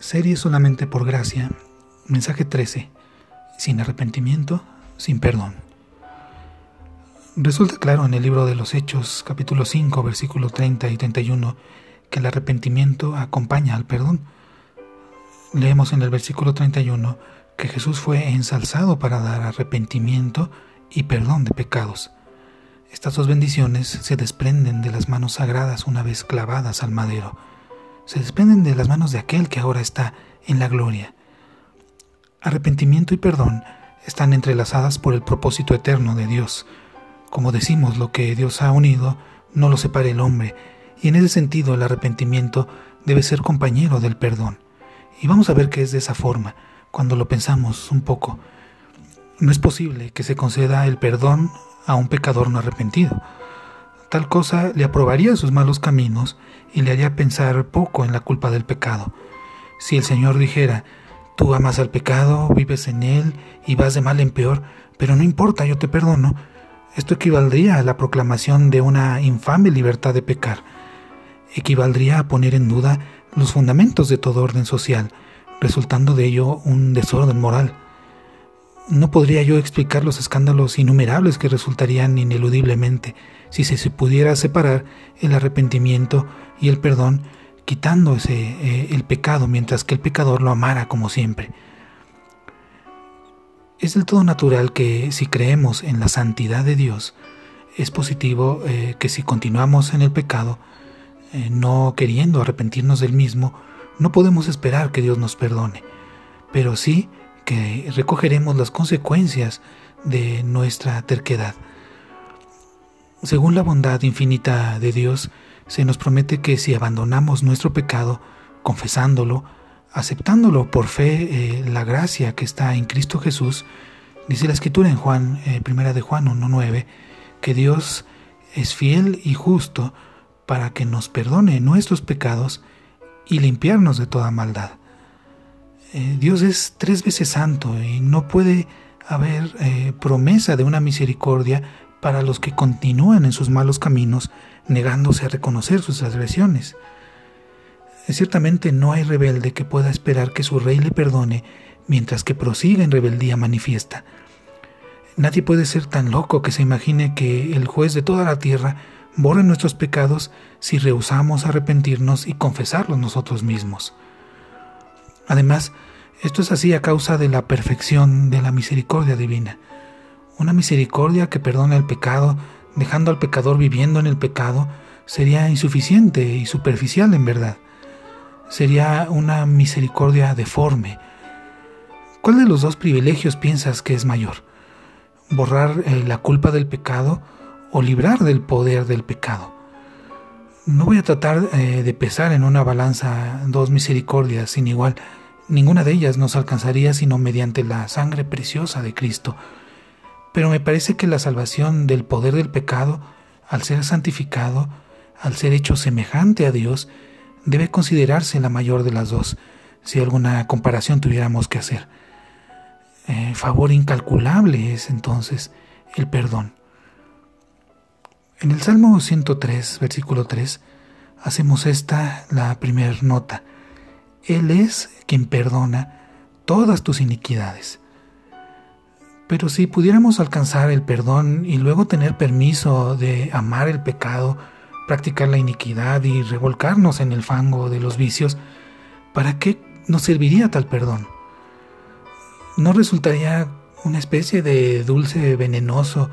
Serie solamente por gracia. Mensaje 13. Sin arrepentimiento, sin perdón. Resulta claro en el libro de los Hechos, capítulo 5, versículo 30 y 31, que el arrepentimiento acompaña al perdón. Leemos en el versículo 31 que Jesús fue ensalzado para dar arrepentimiento y perdón de pecados. Estas dos bendiciones se desprenden de las manos sagradas una vez clavadas al madero se desprenden de las manos de aquel que ahora está en la gloria. Arrepentimiento y perdón están entrelazadas por el propósito eterno de Dios. Como decimos, lo que Dios ha unido no lo separe el hombre, y en ese sentido el arrepentimiento debe ser compañero del perdón. Y vamos a ver que es de esa forma, cuando lo pensamos un poco. No es posible que se conceda el perdón a un pecador no arrepentido. Tal cosa le aprobaría sus malos caminos y le haría pensar poco en la culpa del pecado. Si el Señor dijera, tú amas al pecado, vives en él y vas de mal en peor, pero no importa, yo te perdono, esto equivaldría a la proclamación de una infame libertad de pecar. Equivaldría a poner en duda los fundamentos de todo orden social, resultando de ello un desorden moral. No podría yo explicar los escándalos innumerables que resultarían ineludiblemente si se, pudiera separar el arrepentimiento y el perdón, quitando ese, eh, el pecado mientras que el pecador lo amara como siempre. Es del todo natural que si creemos en la santidad de Dios, es positivo eh, que si continuamos en el pecado, eh, no queriendo arrepentirnos del mismo, no podemos esperar que Dios nos perdone, pero sí que recogeremos las consecuencias de nuestra terquedad. Según la bondad infinita de Dios, se nos promete que si abandonamos nuestro pecado, confesándolo, aceptándolo por fe, eh, la gracia que está en Cristo Jesús, dice la escritura en Juan, eh, primera de Juan 1.9, que Dios es fiel y justo para que nos perdone nuestros pecados y limpiarnos de toda maldad. Eh, Dios es tres veces santo y no puede haber promesa de una misericordia para los que continúan en sus malos caminos, negándose a reconocer sus agresiones. Ciertamente no hay rebelde que pueda esperar que su rey le perdone mientras que prosiga en rebeldía manifiesta. Nadie puede ser tan loco que se imagine que el juez de toda la tierra borre nuestros pecados si rehusamos arrepentirnos y confesarlos nosotros mismos. Además, esto es así a causa de la perfección de la misericordia divina una misericordia que perdona el pecado, dejando al pecador viviendo en el pecado, sería insuficiente y superficial en verdad. Sería una misericordia deforme. ¿Cuál de los dos privilegios piensas que es mayor? ¿Borrar eh, la culpa del pecado o librar del poder del pecado? No voy a tratar eh, de pesar en una balanza dos misericordias sin igual. Ninguna de ellas nos alcanzaría sino mediante la sangre preciosa de Cristo pero me parece que la salvación del poder del pecado, al ser santificado, al ser hecho semejante a Dios, debe considerarse la mayor de las dos, si alguna comparación tuviéramos que hacer. Eh, favor incalculable es entonces el perdón. En el Salmo 103, versículo 3, hacemos esta la primera nota. Él es quien perdona todas tus iniquidades. Pero si pudiéramos alcanzar el perdón y luego tener permiso de amar el pecado, practicar la iniquidad y revolcarnos en el fango de los vicios, ¿para qué nos serviría tal perdón? ¿No resultaría una especie de dulce venenoso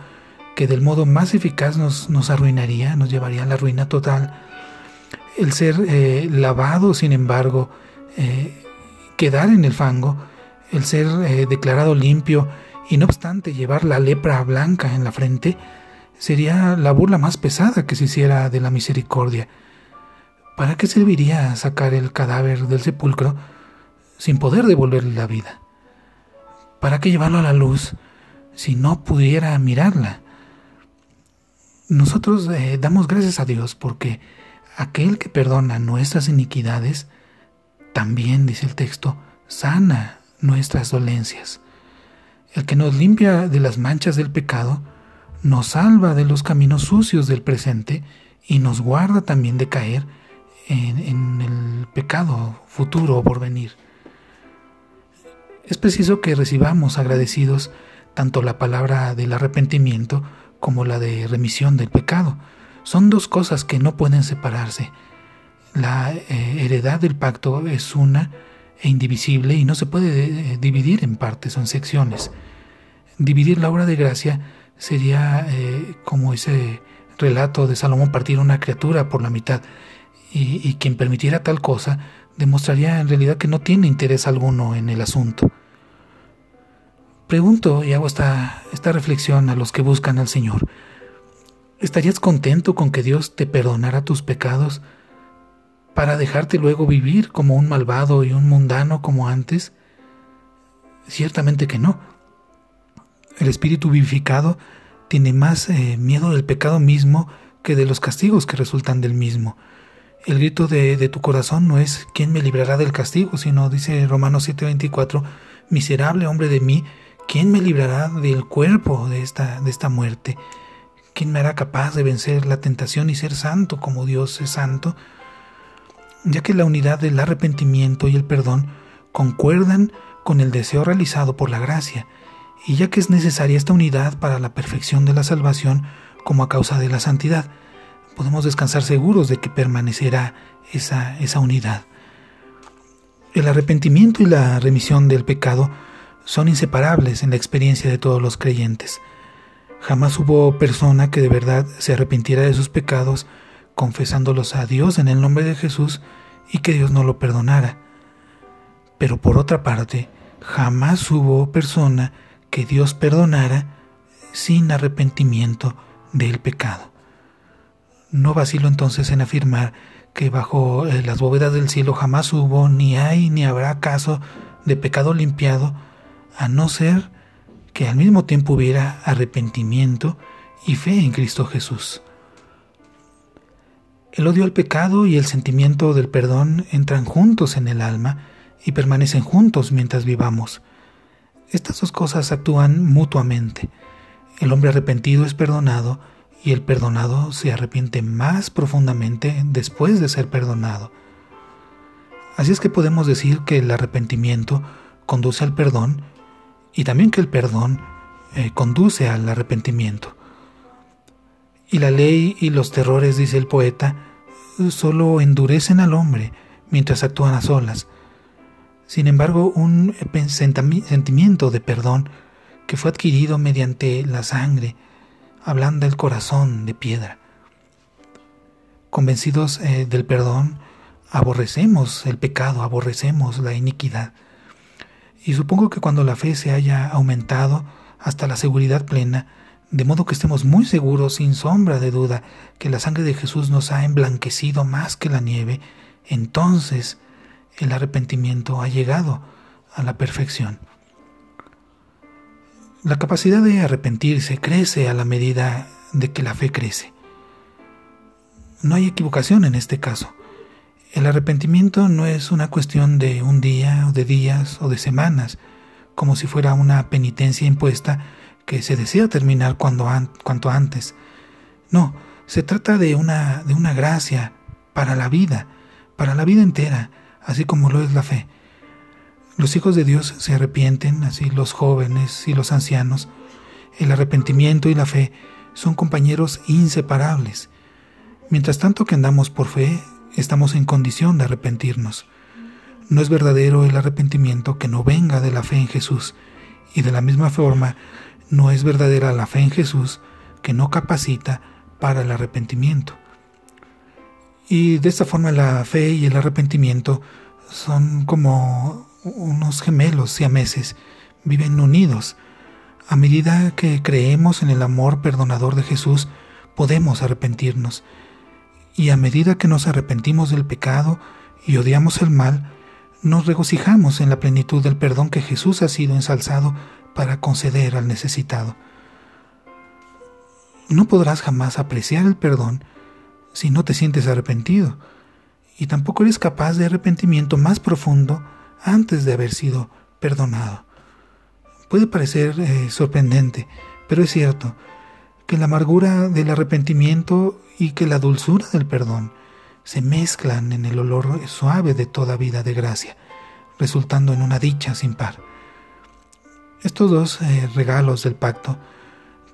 que del modo más eficaz nos, arruinaría, nos llevaría a la ruina total? El ser eh, lavado, sin embargo, eh, quedar en el fango, el ser eh, declarado limpio, y no obstante llevar la lepra blanca en la frente, sería la burla más pesada que se hiciera de la misericordia. ¿Para qué serviría sacar el cadáver del sepulcro sin poder devolverle la vida? ¿Para qué llevarlo a la luz si no pudiera mirarla? Nosotros eh, damos gracias a Dios porque aquel que perdona nuestras iniquidades, también, dice el texto, sana nuestras dolencias. El que nos limpia de las manchas del pecado, nos salva de los caminos sucios del presente y nos guarda también de caer en, el pecado futuro o por venir. Es preciso que recibamos agradecidos tanto la palabra del arrepentimiento como la de remisión del pecado. Son dos cosas que no pueden separarse. La eh, heredad del pacto es una e indivisible y no se puede eh, dividir en partes o en secciones. Dividir la obra de gracia sería eh, como ese relato de Salomón partir una criatura por la mitad y, quien permitiera tal cosa demostraría en realidad que no tiene interés alguno en el asunto. Pregunto y hago esta, esta reflexión a los que buscan al Señor. ¿Estarías contento con que Dios te perdonara tus pecados para dejarte luego vivir como un malvado y un mundano como antes? Ciertamente que no. El espíritu vivificado tiene más eh, miedo del pecado mismo que de los castigos que resultan del mismo. El grito de, tu corazón no es ¿quién me librará del castigo? sino dice Romanos 7:24, miserable hombre de mí, ¿quién me librará del cuerpo de esta, de esta muerte? ¿Quién me hará capaz de vencer la tentación y ser santo como Dios es santo? Ya que la unidad del arrepentimiento y el perdón concuerdan con el deseo realizado por la gracia, y ya que es necesaria esta unidad para la perfección de la salvación como a causa de la santidad, podemos descansar seguros de que permanecerá esa, esa unidad. El arrepentimiento y la remisión del pecado son inseparables en la experiencia de todos los creyentes. Jamás hubo persona que de verdad se arrepintiera de sus pecados confesándolos a Dios en el nombre de Jesús y que Dios no lo perdonara. Pero por otra parte, jamás hubo persona que Dios perdonara sin arrepentimiento del pecado. No vacilo entonces en afirmar que bajo eh, las bóvedas del cielo jamás hubo, ni hay, ni habrá caso de pecado limpiado, a no ser que al mismo tiempo hubiera arrepentimiento y fe en Cristo Jesús. El odio al pecado y el sentimiento del perdón entran juntos en el alma y permanecen juntos mientras vivamos. Estas dos cosas actúan mutuamente. El hombre arrepentido es perdonado y el perdonado se arrepiente más profundamente después de ser perdonado. Así es que podemos decir que el arrepentimiento conduce al perdón y también que el perdón eh, conduce al arrepentimiento. Y la ley y los terrores, dice el poeta, solo endurecen al hombre mientras actúan a solas. Sin embargo, un sentimiento de perdón que fue adquirido mediante la sangre ablanda el corazón de piedra. Convencidos eh, del perdón, aborrecemos el pecado, aborrecemos la iniquidad. Y supongo que cuando la fe se haya aumentado hasta la seguridad plena, de modo que estemos muy seguros, sin sombra de duda, que la sangre de Jesús nos ha emblanquecido más que la nieve, entonces el arrepentimiento ha llegado a la perfección. La capacidad de arrepentirse crece a la medida de que la fe crece. No hay equivocación en este caso. El arrepentimiento no es una cuestión de un día o de días o de semanas, como si fuera una penitencia impuesta que se desea terminar cuando cuanto antes. No, se trata de una, de una gracia para la vida, para la vida entera, así como lo es la fe. Los hijos de Dios se arrepienten, así los jóvenes y los ancianos. El arrepentimiento y la fe son compañeros inseparables. Mientras tanto que andamos por fe, estamos en condición de arrepentirnos. No es verdadero el arrepentimiento que no venga de la fe en Jesús, y de la misma forma no es verdadera la fe en Jesús que no capacita para el arrepentimiento. Y de esta forma la fe y el arrepentimiento son como unos gemelos siameses, viven unidos. A medida que creemos en el amor perdonador de Jesús, podemos arrepentirnos. Y a medida que nos arrepentimos del pecado y odiamos el mal, nos regocijamos en la plenitud del perdón que Jesús ha sido ensalzado para conceder al necesitado. No podrás jamás apreciar el perdón si no te sientes arrepentido, y tampoco eres capaz de arrepentimiento más profundo antes de haber sido perdonado. Puede parecer eh, sorprendente, pero es cierto que la amargura del arrepentimiento y que la dulzura del perdón se mezclan en el olor suave de toda vida de gracia, resultando en una dicha sin par. Estos dos eh, regalos del pacto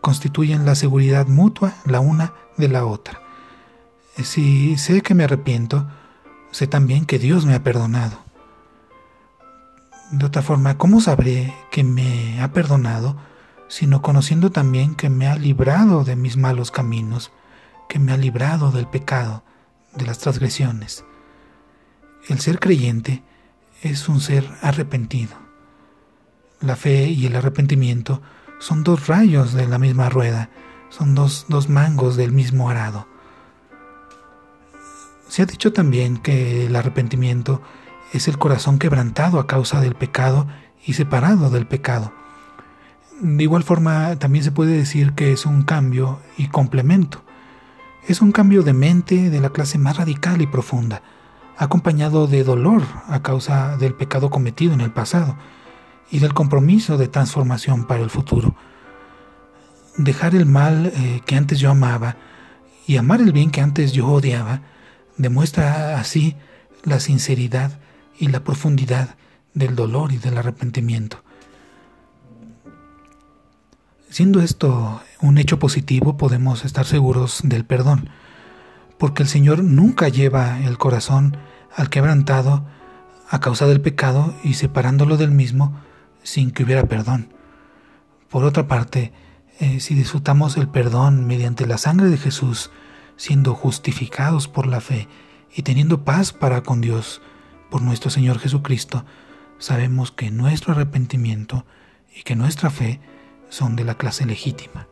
constituyen la seguridad mutua la una de la otra. Si sé que me arrepiento, sé también que Dios me ha perdonado. De otra forma, ¿cómo sabré que me ha perdonado, sino conociendo también que me ha librado de mis malos caminos, que me ha librado del pecado, de las transgresiones? El ser creyente es un ser arrepentido. La fe y el arrepentimiento son dos rayos de la misma rueda, son dos, dos mangos del mismo arado. Se ha dicho también que el arrepentimiento es el corazón quebrantado a causa del pecado y separado del pecado. De igual forma, también se puede decir que es un cambio y complemento. Es un cambio de mente de la clase más radical y profunda, acompañado de dolor a causa del pecado cometido en el pasado y del compromiso de transformación para el futuro. Dejar el mal eh, que antes yo amaba y amar el bien que antes yo odiaba demuestra así la sinceridad y la profundidad del dolor y del arrepentimiento. Siendo esto un hecho positivo, podemos estar seguros del perdón, porque el Señor nunca lleva el corazón al quebrantado a causa del pecado y separándolo del mismo sin que hubiera perdón. Por otra parte, eh, si disfrutamos el perdón mediante la sangre de Jesús, siendo justificados por la fe y teniendo paz para con Dios por nuestro Señor Jesucristo, sabemos que nuestro arrepentimiento y que nuestra fe son de la clase legítima.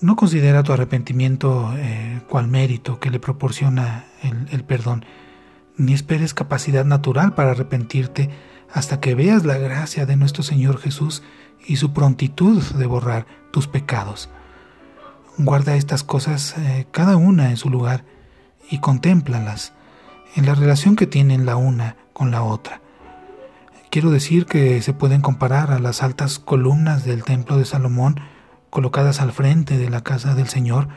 No considera tu arrepentimiento eh, cual mérito que le proporciona el perdón, ni esperes capacidad natural para arrepentirte hasta que veas la gracia de nuestro Señor Jesús y su prontitud de borrar tus pecados. Guarda estas cosas eh, cada una en su lugar y contémplalas en la relación que tienen la una con la otra. Quiero decir que se pueden comparar a las altas columnas del templo de Salomón colocadas al frente de la casa del Señor,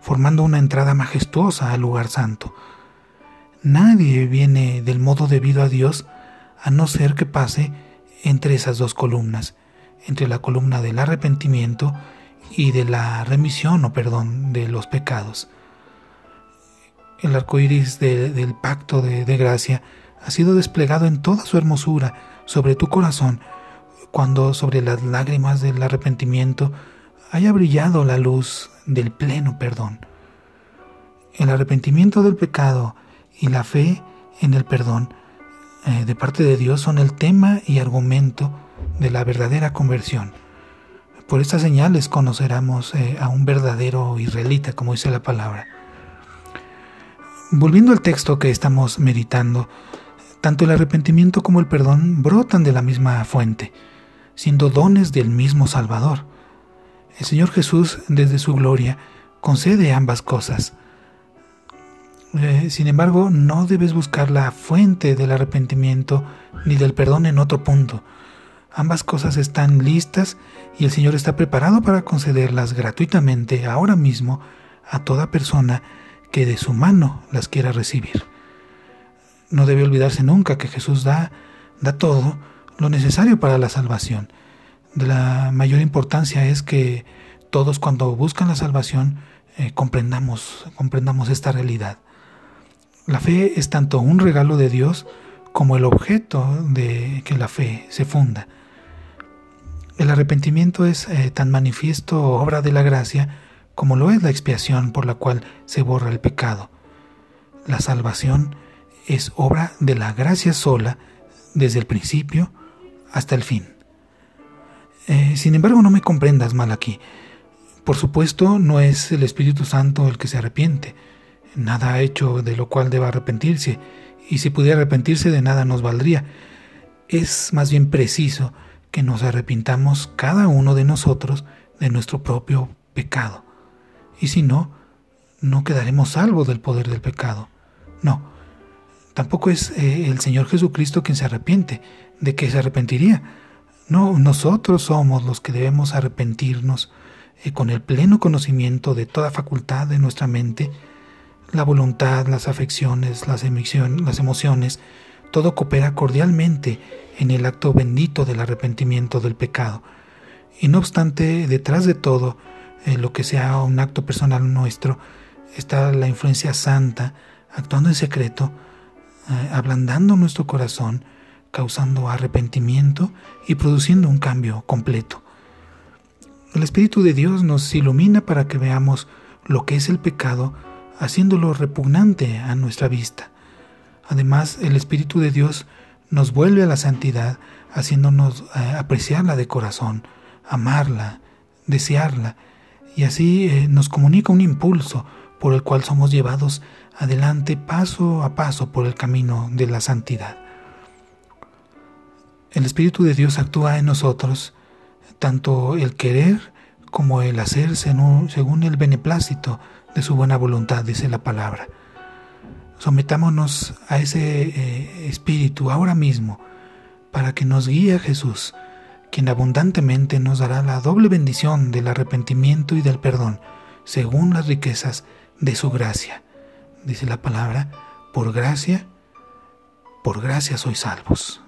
formando una entrada majestuosa al lugar santo. Nadie viene del modo debido a Dios a no ser que pase entre esas dos columnas, entre la columna del arrepentimiento y de la remisión o perdón de los pecados. El arco iris del pacto de, gracia ha sido desplegado en toda su hermosura sobre tu corazón, cuando sobre las lágrimas del arrepentimiento haya brillado la luz del pleno perdón. El arrepentimiento del pecado y la fe en el perdón eh, de parte de Dios son el tema y argumento de la verdadera conversión. Por estas señales conoceremos eh, a un verdadero israelita, como dice la palabra. Volviendo al texto que estamos meditando, tanto el arrepentimiento como el perdón brotan de la misma fuente, siendo dones del mismo Salvador. El Señor Jesús, desde su gloria, concede ambas cosas. Eh, sin embargo, no debes buscar la fuente del arrepentimiento ni del perdón en otro punto. Ambas cosas están listas y el Señor está preparado para concederlas gratuitamente ahora mismo a toda persona que de su mano las quiera recibir. No debe olvidarse nunca que Jesús da, da todo lo necesario para la salvación. De la mayor importancia es que todos cuando buscan la salvación eh, comprendamos, comprendamos esta realidad. La fe es tanto un regalo de Dios como el objeto de que la fe se funda. El arrepentimiento es eh, tan manifiesto obra de la gracia como lo es la expiación por la cual se borra el pecado. La salvación es obra de la gracia sola desde el principio hasta el fin. Eh, sin embargo, no me comprendas mal aquí. Por supuesto, no es el Espíritu Santo el que se arrepiente. Nada ha hecho de lo cual deba arrepentirse, y si pudiera arrepentirse de nada nos valdría. Es más bien preciso que nos arrepintamos cada uno de nosotros de nuestro propio pecado. Y si no, no quedaremos salvos del poder del pecado. No, tampoco es eh, el Señor Jesucristo quien se arrepiente. ¿De qué se arrepentiría? No, nosotros somos los que debemos arrepentirnos eh, con el pleno conocimiento de toda facultad de nuestra mente, la voluntad, las afecciones, las, las emociones, todo coopera cordialmente en el acto bendito del arrepentimiento del pecado. Y no obstante, detrás de todo, eh, lo que sea un acto personal nuestro, está la influencia santa, actuando en secreto, eh, ablandando nuestro corazón, causando arrepentimiento y produciendo un cambio completo. El Espíritu de Dios nos ilumina para que veamos lo que es el pecado, haciéndolo repugnante a nuestra vista. Además, el Espíritu de Dios nos vuelve a la santidad, haciéndonos eh, apreciarla de corazón, amarla, desearla, y así eh, nos comunica un impulso por el cual somos llevados adelante paso a paso por el camino de la santidad. El Espíritu de Dios actúa en nosotros, tanto el querer como el hacer según el beneplácito de su buena voluntad, dice la palabra. Sometámonos a ese eh, Espíritu ahora mismo para que nos guíe a Jesús, quien abundantemente nos dará la doble bendición del arrepentimiento y del perdón, según las riquezas de su gracia. Dice la palabra, por gracia, por gracia sois salvos.